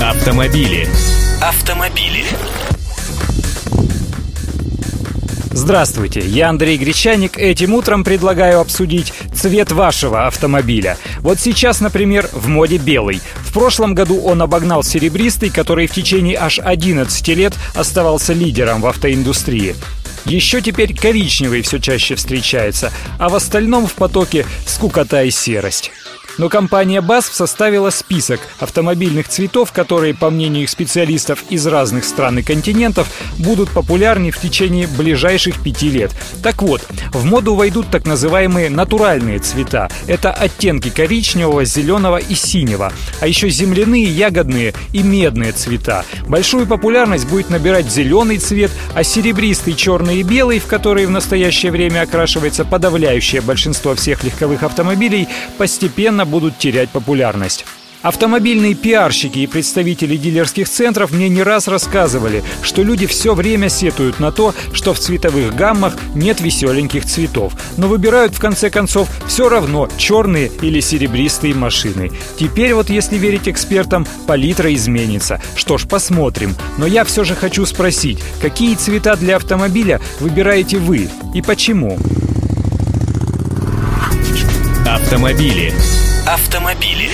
Автомобили. Автомобили. Здравствуйте, я Андрей Гречаник. Этим утром предлагаю обсудить цвет вашего автомобиля. Вот сейчас, например, в моде белый. В прошлом году он обогнал серебристый, который в течение аж 11 лет оставался лидером в автоиндустрии. Еще теперь коричневый все чаще встречается, а в остальном в потоке скукота и серость. Но компания BASF составила список автомобильных цветов, которые, по мнению их специалистов из разных стран и континентов, будут популярны в течение ближайших пяти лет. Так вот, в моду войдут так называемые натуральные цвета. Это оттенки коричневого, зеленого и синего. А еще земляные, ягодные и медные цвета. Большую популярность будет набирать зеленый цвет, а серебристый, черный и белый, в которые в настоящее время окрашивается подавляющее большинство всех легковых автомобилей, постепенно постепенно будут терять популярность. Автомобильные пиарщики и представители дилерских центров мне не раз рассказывали, что люди все время сетуют на то, что в цветовых гаммах нет веселеньких цветов, но выбирают в конце концов все равно черные или серебристые машины. Теперь вот, если верить экспертам, палитра изменится. Что ж, посмотрим. Но я все же хочу спросить, какие цвета для автомобиля выбираете вы и почему? Автомобили. Автомобили.